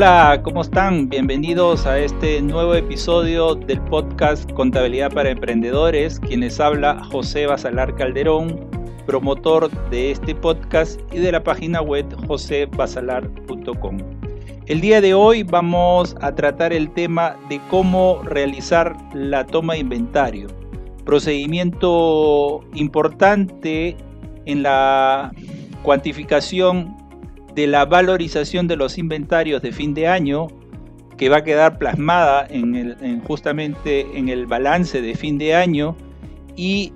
Hola, ¿cómo están? Bienvenidos a este nuevo episodio del podcast Contabilidad para Emprendedores. Quienes habla José Basalar Calderón, promotor de este podcast y de la página web josebasalar.com. El día de hoy vamos a tratar el tema de cómo realizar la toma de inventario. Procedimiento importante en la cuantificación de la valorización de los inventarios de fin de año que va a quedar plasmada en, justamente en el balance de fin de año y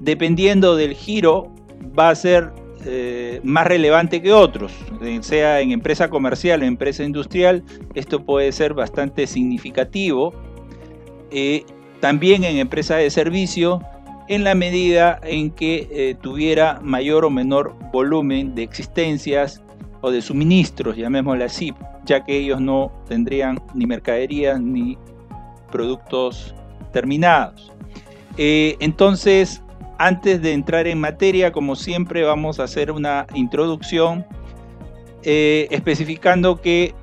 dependiendo del giro va a ser eh, más relevante que otros, eh, sea en empresa comercial o empresa industrial, esto puede ser bastante significativo. Eh, también en empresa de servicio, en la medida en que tuviera mayor o menor volumen de existencias o de suministros, llamémosle así, ya que ellos no tendrían ni mercaderías ni productos terminados. Eh, entonces, antes de entrar en materia, como siempre, vamos a hacer una introducción eh, especificando que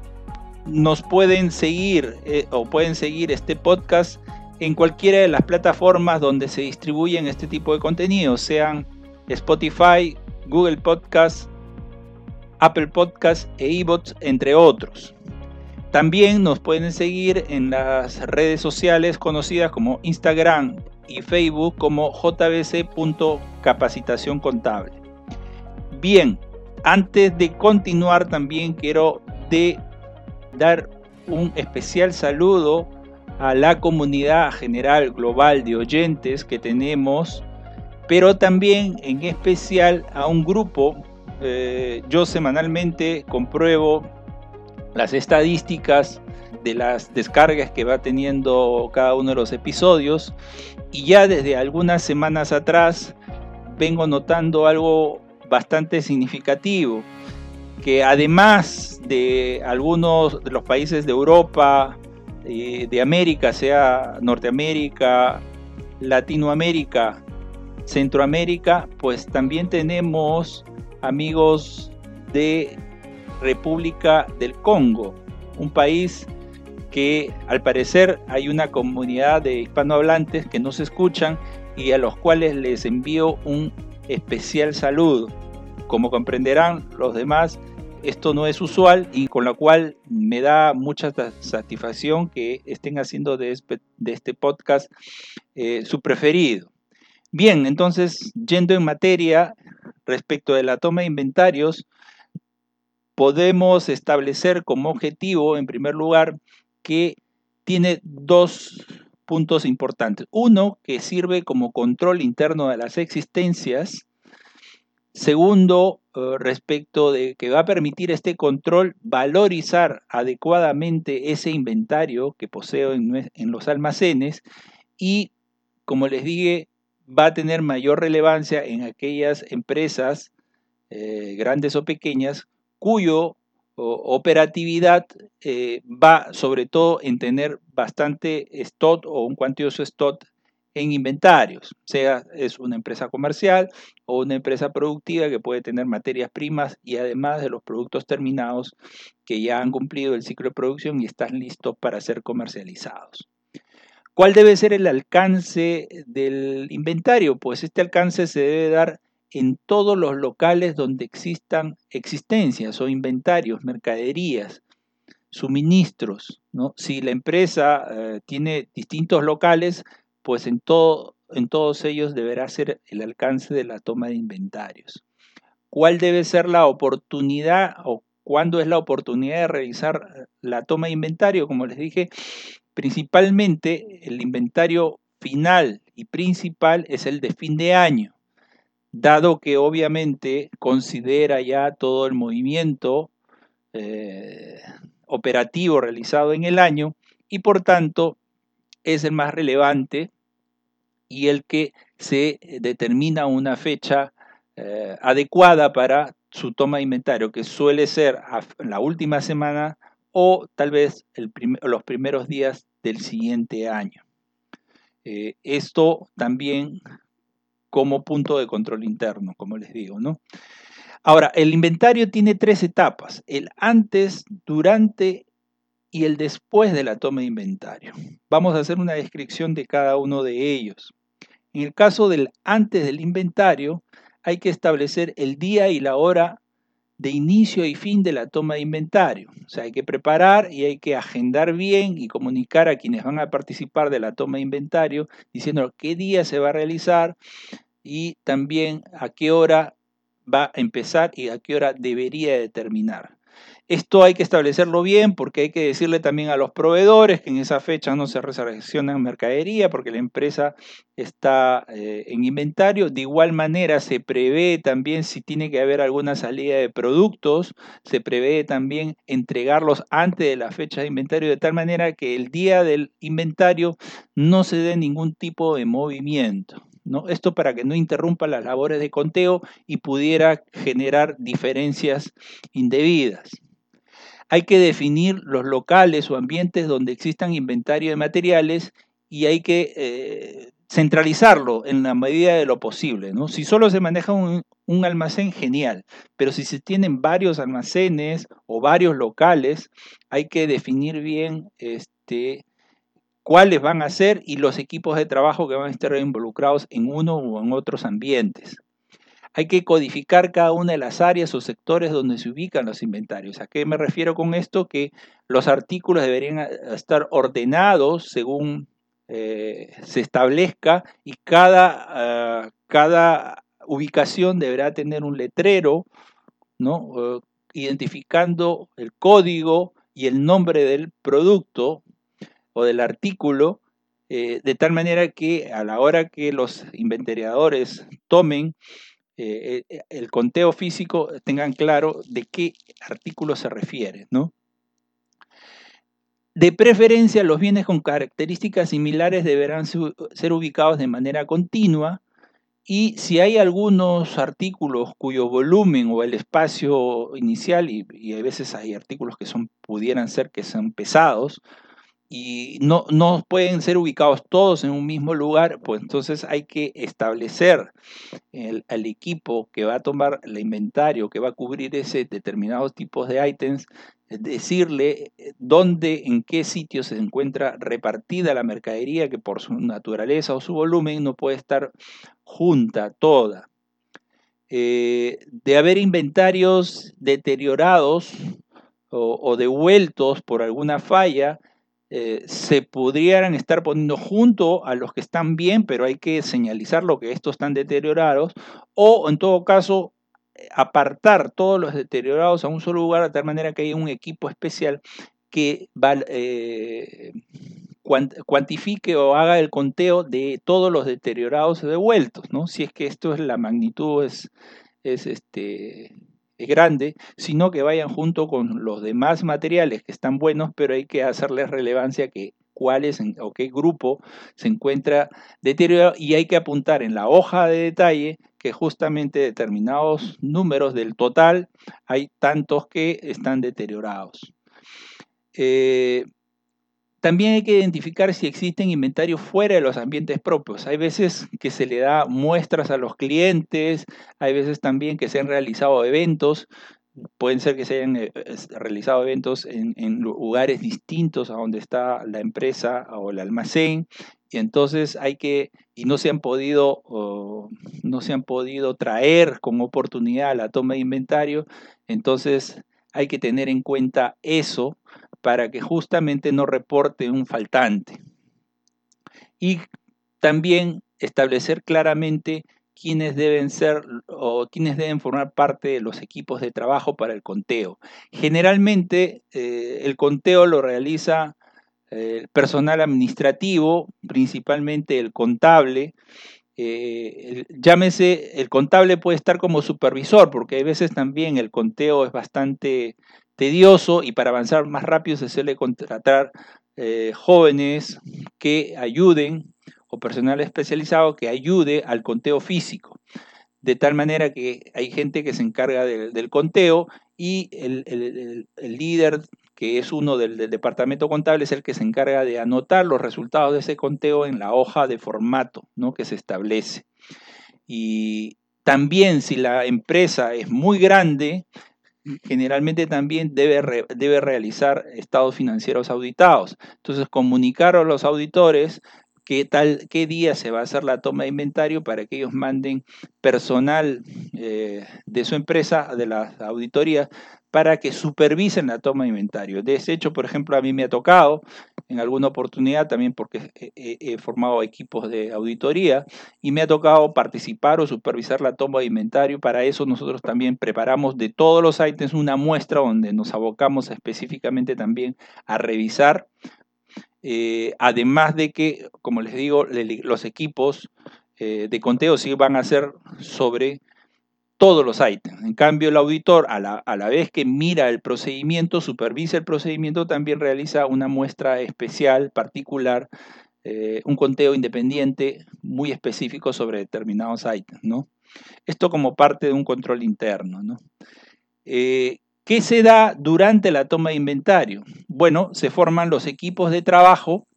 nos pueden seguir eh, o pueden seguir este podcast en cualquiera de las plataformas donde se distribuyen este tipo de contenidos, sean Spotify, Google Podcasts, Apple Podcasts e iBots, entre otros. También nos pueden seguir en las redes sociales conocidas como Instagram y Facebook como jbc.capacitación contable. Bien, antes de continuar también quiero dar un especial saludo a la comunidad general global de oyentes que tenemos, pero también en especial a un grupo eh, yo semanalmente compruebo las estadísticas de las descargas que va teniendo cada uno de los episodios y ya desde algunas semanas atrás vengo notando algo bastante significativo que además de algunos de los países de Europa, eh, de América, sea Norteamérica, Latinoamérica, Centroamérica, pues también tenemos amigos de República del Congo, un país que al parecer hay una comunidad de hispanohablantes que nos escuchan y a los cuales les envío un especial saludo. Como comprenderán los demás, esto no es usual y con lo cual me da mucha satisfacción que estén haciendo de este, podcast eh, su preferido. Bien, entonces, yendo en materia, respecto de la toma de inventarios, podemos establecer como objetivo, en primer lugar, que tiene dos puntos importantes. Uno, que sirve como control interno de las existencias. Segundo, eh, respecto de que va a permitir este control valorizar adecuadamente ese inventario que poseo en, en los almacenes y, como les dije, va a tener mayor relevancia en aquellas empresas, eh, grandes o pequeñas, cuyo operatividad eh, va sobre todo en tener bastante stock o un cuantioso stock en inventarios, sea es una empresa comercial o una empresa productiva que puede tener materias primas y además de los productos terminados que ya han cumplido el ciclo de producción y están listos para ser comercializados. ¿Cuál debe ser el alcance del inventario? Pues este alcance se debe dar en todos los locales donde existan existencias o inventarios, mercaderías, suministros. Si la empresa eh, tiene distintos locales, pues en, en todos ellos deberá ser el alcance de la toma de inventarios. ¿Cuál debe ser la oportunidad o cuándo es la oportunidad de realizar la toma de inventario? Como les dije, Principalmente el inventario final y principal es el de fin de año, dado que obviamente considera ya todo el movimiento eh, operativo realizado en el año y por tanto es el más relevante y el que se determina una fecha eh, adecuada para su toma de inventario, que suele ser la última semana o tal vez los primeros días del siguiente año. Eh, esto también como punto de control interno, como les digo, ¿no? Ahora, el inventario tiene tres etapas, el antes, durante y el después de la toma de inventario. Vamos a hacer una descripción de cada uno de ellos. En el caso del antes del inventario, hay que establecer el día y la hora de inicio y fin de la toma de inventario. O sea, hay que preparar y hay que agendar bien y comunicar a quienes van a participar de la toma de inventario, diciendo qué día se va a realizar y también a qué hora va a empezar y a qué hora debería de terminar. Esto hay que establecerlo bien porque hay que decirle también a los proveedores que en esa fecha no se recepciona mercadería porque la empresa está eh, en inventario. De igual manera se prevé también si tiene que haber alguna salida de productos, se prevé también entregarlos antes de la fecha de inventario de tal manera que el día del inventario no se dé ningún tipo de movimiento. ¿no? Esto para que no interrumpa las labores de conteo y pudiera generar diferencias indebidas. Hay que definir los locales o ambientes donde existan inventario de materiales y hay que eh, centralizarlo en la medida de lo posible. ¿no? Si solo se maneja un, almacén, genial, pero si se tienen varios almacenes o varios locales, hay que definir bien este, cuáles van a ser y los equipos de trabajo que van a estar involucrados en uno o en otros ambientes. Hay que codificar cada una de las áreas o sectores donde se ubican los inventarios. ¿A qué me refiero con esto? Que los artículos deberían estar ordenados según eh, se establezca y cada, ah, cada ubicación deberá tener un letrero, ¿no? identificando el código y el nombre del producto o del artículo, eh, de tal manera que a la hora que los inventariadores tomen eh, eh, el conteo físico, tengan claro de qué artículo se refiere, ¿no? De preferencia, los bienes con características similares deberán ser ubicados de manera continua y si hay algunos artículos cuyo volumen o el espacio inicial, y, y a veces hay artículos que son, pudieran ser que son pesados, y no, no pueden ser ubicados todos en un mismo lugar, pues entonces hay que establecer el, al equipo que va a tomar el inventario, que va a cubrir ese determinados tipos de ítems, decirle eh, dónde, en qué sitio se encuentra repartida la mercadería, que por su naturaleza o su volumen no puede estar junta toda. Eh, de haber inventarios deteriorados o devueltos por alguna falla, eh, se pudieran estar poniendo junto a los que están bien, pero hay que señalizar lo que estos están deteriorados, o en todo caso eh, apartar todos los deteriorados a un solo lugar de tal manera que haya un equipo especial que eh, cuantifique o haga el conteo de todos los deteriorados devueltos, ¿no? Si es que esto es la magnitud, es, es este, grande, sino que vayan junto con los demás materiales que están buenos, pero hay que hacerles relevancia que cuáles o qué grupo se encuentra deteriorado y hay que apuntar en la hoja de detalle que justamente determinados números del total hay tantos que están deteriorados. Eh, también hay que identificar si existen inventarios fuera de los ambientes propios. Hay veces que se le da muestras a los clientes, hay veces también que se han realizado eventos. Pueden ser que se hayan eh, realizado eventos en, lugares distintos a donde está la empresa o el almacén. Y entonces hay que, y no se han podido, no se han podido traer con oportunidad la toma de inventario. Entonces hay que tener en cuenta eso para que justamente no reporte un faltante. Y también establecer claramente quiénes deben ser o quiénes deben formar parte de los equipos de trabajo para el conteo. Generalmente eh, el conteo lo realiza eh, el personal administrativo, principalmente el contable. Eh, llámese, el contable puede estar como supervisor, porque hay veces también el conteo es bastante tedioso y para avanzar más rápido se suele contratar eh, jóvenes que ayuden o personal especializado que ayude al conteo físico. De tal manera que hay gente que se encarga del, conteo y el, líder, que es uno del, del, departamento contable, es el que se encarga de anotar los resultados de ese conteo en la hoja de formato ¿no? que se establece. Y también si la empresa es muy grande, generalmente también debe, debe realizar estados financieros auditados. Entonces, comunicar a los auditores qué tal, qué día se va a hacer la toma de inventario para que ellos manden personal eh, de su empresa, de la auditoría, para que supervisen la toma de inventario. De ese hecho, por ejemplo, a mí me ha tocado en alguna oportunidad, también porque he, formado equipos de auditoría, y me ha tocado participar o supervisar la toma de inventario. Para eso nosotros también preparamos de todos los ítems una muestra donde nos abocamos específicamente también a revisar eh, además de que, como les digo, los equipos eh, de conteo sí van a ser sobre todos los ítems. En cambio, el auditor, a la, vez que mira el procedimiento, supervisa el procedimiento, también realiza una muestra especial, particular, eh, un conteo independiente muy específico sobre determinados ítems. ¿no? Esto como parte de un control interno. ¿no? ¿Qué se da durante la toma de inventario? Bueno, se forman los equipos de trabajo,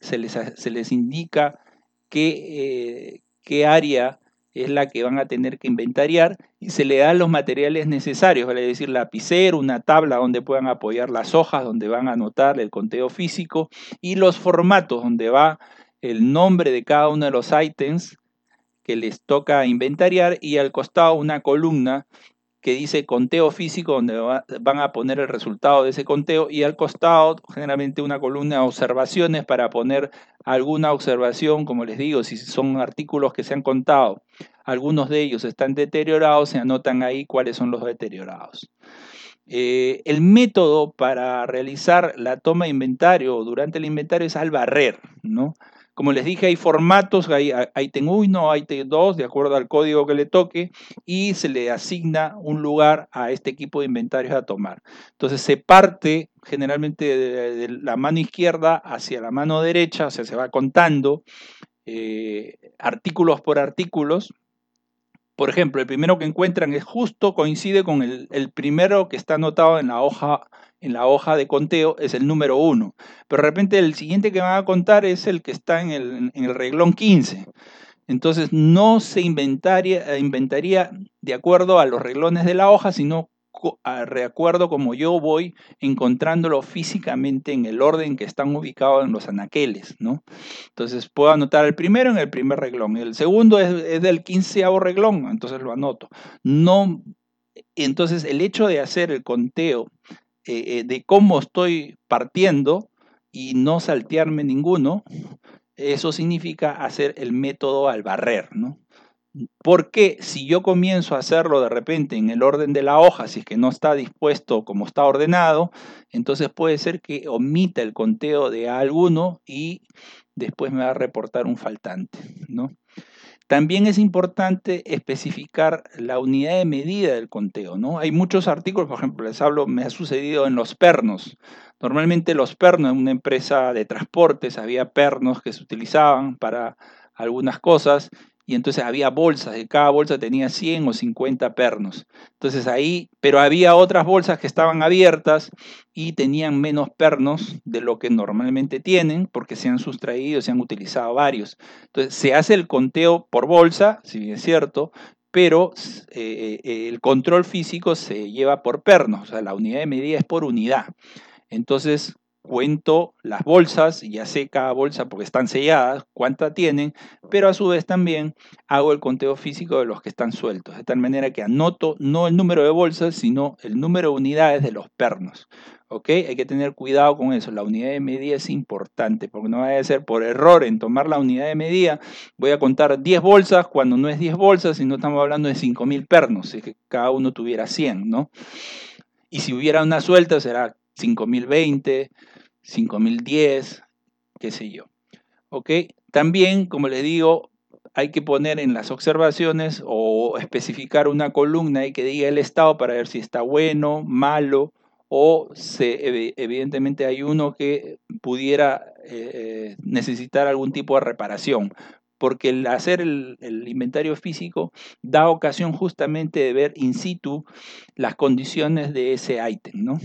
se les, se les indica qué, eh, qué, área es la que van a tener que inventariar y se le dan los materiales necesarios, vale decir, lapicero, una tabla donde puedan apoyar las hojas, donde van a anotar el conteo físico y los formatos donde va el nombre de cada uno de los ítems que les toca inventariar y al costado una columna que dice conteo físico, donde van a poner el resultado de ese conteo, y al costado generalmente una columna de observaciones para poner alguna observación, como les digo, si son artículos que se han contado, algunos de ellos están deteriorados, se anotan ahí cuáles son los deteriorados. Eh, el método para realizar la toma de inventario durante el inventario es al barrer, ¿no? Como les dije, hay formatos, hay ítem 1, ítem 2, de acuerdo al código que le toque, y se le asigna un lugar a este equipo de inventarios a tomar. Entonces se parte generalmente de, la mano izquierda hacia la mano derecha, o sea, se va contando eh, artículos por artículos. Por ejemplo, el primero que encuentran es justo, coincide con el primero que está anotado en la hoja en la hoja de conteo es el número 1, pero de repente el siguiente que van a contar es el que está en el, en el reglón 15. Entonces no se inventaría, inventaría de acuerdo a los reglones de la hoja, sino de acuerdo como yo voy encontrándolo físicamente en el orden que están ubicados en los anaqueles, ¿no? Entonces puedo anotar el primero en el primer reglón, el segundo es, es del quinceavo reglón, entonces lo anoto. No, entonces el hecho de hacer el conteo eh, eh, de cómo estoy partiendo y no saltearme ninguno, eso significa hacer el método al barrer, ¿no? Porque si yo comienzo a hacerlo de repente en el orden de la hoja, si es que no está dispuesto como está ordenado, entonces puede ser que omita el conteo de alguno y después me va a reportar un faltante, ¿no? También es importante especificar la unidad de medida del conteo, ¿no? Hay muchos artículos, por ejemplo, les hablo, me ha sucedido en los pernos. Normalmente los pernos, en una empresa de transportes, había pernos que se utilizaban para algunas cosas y entonces había bolsas, de cada bolsa tenía 100 o 50 pernos. Entonces ahí, pero había otras bolsas que estaban abiertas y tenían menos pernos de lo que normalmente tienen porque se han sustraído, se han utilizado varios. Entonces se hace el conteo por bolsa, si bien es cierto, pero eh, eh, el control físico se lleva por pernos, o sea, la unidad de medida es por unidad. Entonces, cuento las bolsas, ya sé cada bolsa porque están selladas, cuánta tienen, pero a su vez también hago el conteo físico de los que están sueltos, de tal manera que anoto no el número de bolsas, sino el número de unidades de los pernos. ¿Ok? Hay que tener cuidado con eso. La unidad de medida es importante, porque no vaya a ser por error en tomar la unidad de medida. Voy a contar 10 bolsas cuando no es 10 bolsas, sino estamos hablando de 5.000 pernos, si es que cada uno tuviera 100, ¿no? Y si hubiera una suelta, será 5020, 5010, qué sé yo. ¿Ok? También, como les digo, hay que poner en las observaciones o especificar una columna y que diga el estado para ver si está bueno, malo o se, evidentemente hay uno que pudiera eh, necesitar algún tipo de reparación. Porque el hacer el, el, inventario físico da ocasión justamente de ver in situ las condiciones de ese ítem, ¿no?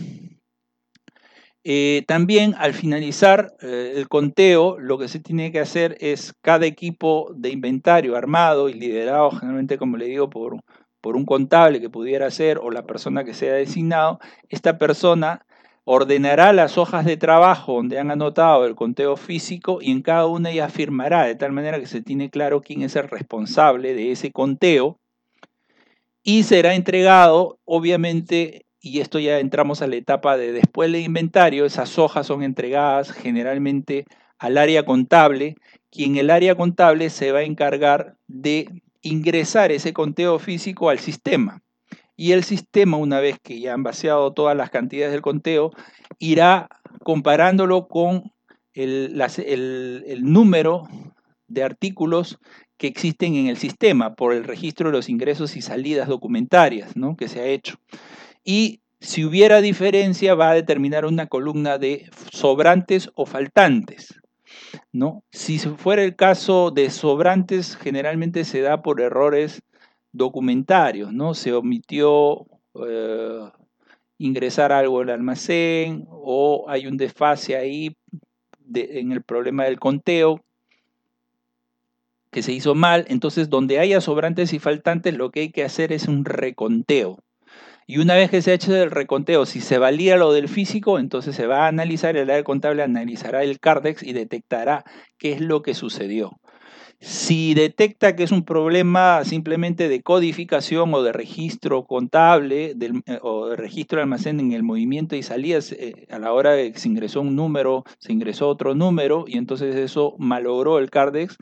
Eh, también al finalizar eh, el conteo, lo que se tiene que hacer es cada equipo de inventario armado y liderado generalmente, como le digo, por, por un contable que pudiera ser o la persona que sea designado, esta persona ordenará las hojas de trabajo donde han anotado el conteo físico y en cada una ella firmará de tal manera que se tiene claro quién es el responsable de ese conteo y será entregado, obviamente, y esto ya entramos a la etapa de después del inventario, esas hojas son entregadas generalmente al área contable, quien el área contable se va a encargar de ingresar ese conteo físico al sistema. Y el sistema, una vez que ya han vaciado todas las cantidades del conteo, irá comparándolo con el, número de artículos que existen en el sistema por el registro de los ingresos y salidas documentarias ¿no? que se ha hecho. Y si hubiera diferencia, va a determinar una columna de sobrantes o faltantes. ¿no? Si fuera el caso de sobrantes, generalmente se da por errores documentarios, ¿no? Se omitió eh, ingresar algo al almacén o hay un desfase ahí en el problema del conteo que se hizo mal. Entonces, donde haya sobrantes y faltantes, lo que hay que hacer es un reconteo. Y una vez que se ha hecho el reconteo, si se valía lo del físico, entonces se va a analizar, el área contable analizará el CARDEX y detectará qué es lo que sucedió. Si detecta que es un problema simplemente de codificación o de registro contable eh, o de registro de almacén en el movimiento y salidas, eh, a la hora de que se ingresó un número, se ingresó otro número y entonces eso malogró el CARDEX,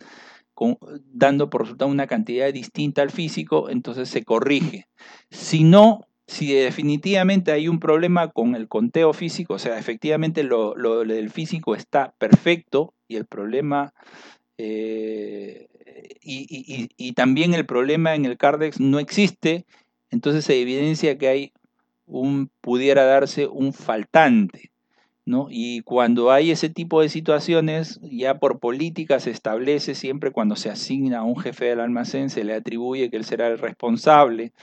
dando por resultado una cantidad distinta al físico, entonces se corrige. Si no, si definitivamente hay un problema con el conteo físico, o sea, efectivamente lo, del físico está perfecto y el problema, eh, y, también el problema en el CARDEX no existe, entonces se evidencia que hay un, pudiera darse un faltante. Y cuando hay ese tipo de situaciones, ya por política se establece siempre cuando se asigna a un jefe del almacén, se le atribuye que él será el responsable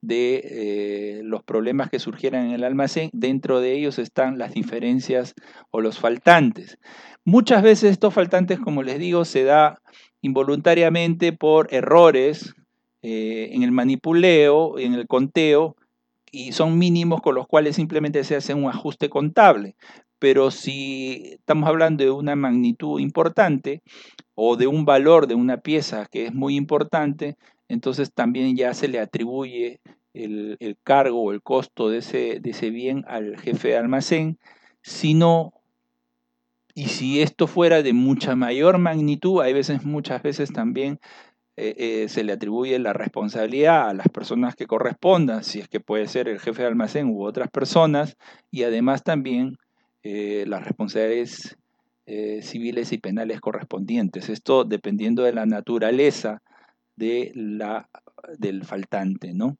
de eh, los problemas que surgieran en el almacén. Dentro de ellos están las diferencias o los faltantes. Muchas veces estos faltantes, como les digo, se da involuntariamente por errores eh, en el manipuleo, en el conteo, y son mínimos con los cuales simplemente se hace un ajuste contable pero si estamos hablando de una magnitud importante o de un valor de una pieza que es muy importante, entonces también ya se le atribuye el, cargo o el costo de ese, de ese bien al jefe de almacén, sino y si esto fuera de mucha mayor magnitud, hay veces, muchas veces también eh, eh, se le atribuye la responsabilidad a las personas que correspondan, si es que puede ser el jefe de almacén u otras personas, y además también eh, las responsabilidades eh, civiles y penales correspondientes. Esto dependiendo de la naturaleza de la, del faltante, ¿no?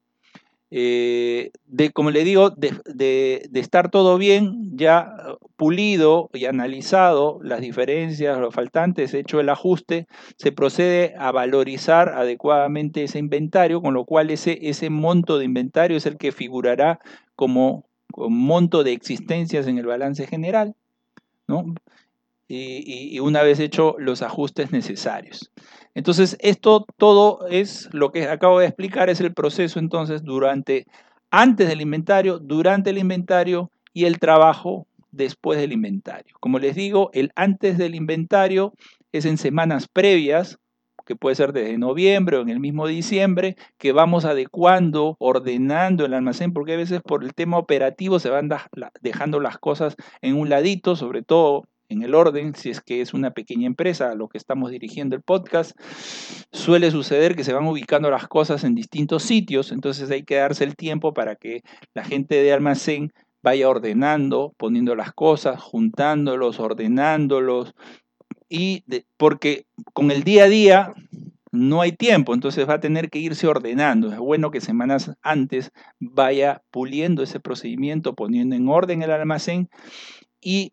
Eh, de, como le digo, de, de, estar todo bien, ya pulido y analizado las diferencias, los faltantes, hecho el ajuste, se procede a valorizar adecuadamente ese inventario, con lo cual ese, ese monto de inventario es el que figurará como monto de existencias en el balance general, ¿no? Y, una vez hecho los ajustes necesarios. Entonces, esto todo es lo que acabo de explicar, es el proceso entonces durante, antes del inventario, durante el inventario y el trabajo después del inventario. Como les digo, el antes del inventario es en semanas previas que puede ser desde noviembre o en el mismo diciembre, que vamos adecuando, ordenando el almacén, porque a veces por el tema operativo se van dejando las cosas en un ladito, sobre todo en el orden, si es que es una pequeña empresa a lo que estamos dirigiendo el podcast, suele suceder que se van ubicando las cosas en distintos sitios, entonces hay que darse el tiempo para que la gente de almacén vaya ordenando, poniendo las cosas, juntándolos, ordenándolos, y porque con el día a día no hay tiempo, entonces va a tener que irse ordenando. Es bueno que semanas antes vaya puliendo ese procedimiento, poniendo en orden el almacén y,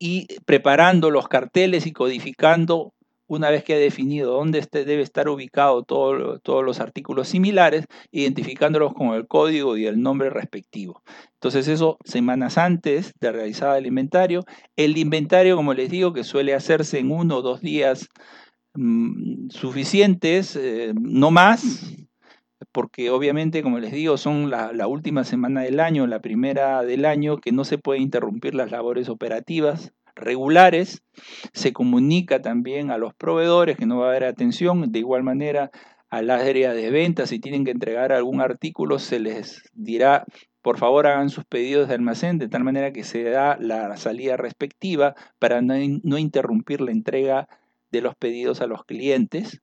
y preparando los carteles y codificando una vez que ha definido dónde este debe estar ubicado todos los artículos similares, identificándolos con el código y el nombre respectivo. Entonces eso semanas antes de realizar el inventario. El inventario, como les digo, que suele hacerse en uno o dos días mm, suficientes, eh, no más. porque obviamente, como les digo, son la, la, última semana del año, la primera del año, que no se puede interrumpir las labores operativas regulares. Se comunica también a los proveedores que no va a haber atención. De igual manera, a las área de ventas, si tienen que entregar algún artículo, se les dirá, por favor hagan sus pedidos de almacén de tal manera que se da la salida respectiva para no, no interrumpir la entrega de los pedidos a los clientes.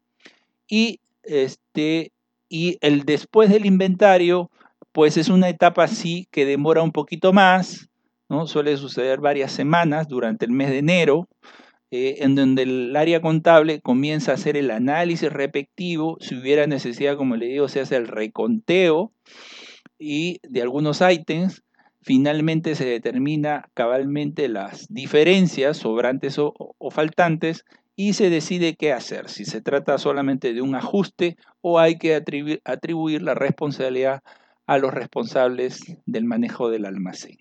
Y, este, y el después del inventario, pues es una etapa así que demora un poquito más, Suele suceder varias semanas durante el mes de enero, eh, en donde el área contable comienza a hacer el análisis respectivo, si hubiera necesidad, como le digo, se hace el reconteo y de algunos ítems, finalmente se determina cabalmente las diferencias sobrantes o, faltantes y se decide qué hacer, si se trata solamente de un ajuste o hay que atribuir la responsabilidad a los responsables del manejo del almacén.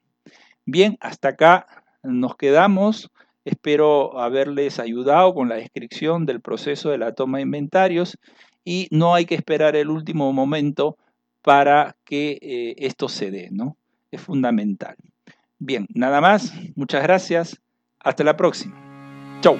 Bien, hasta acá nos quedamos. Espero haberles ayudado con la descripción del proceso de la toma de inventarios y no hay que esperar el último momento para que eh, esto se dé, ¿no? Es fundamental. Bien, nada más. Muchas gracias. Hasta la próxima. Chau.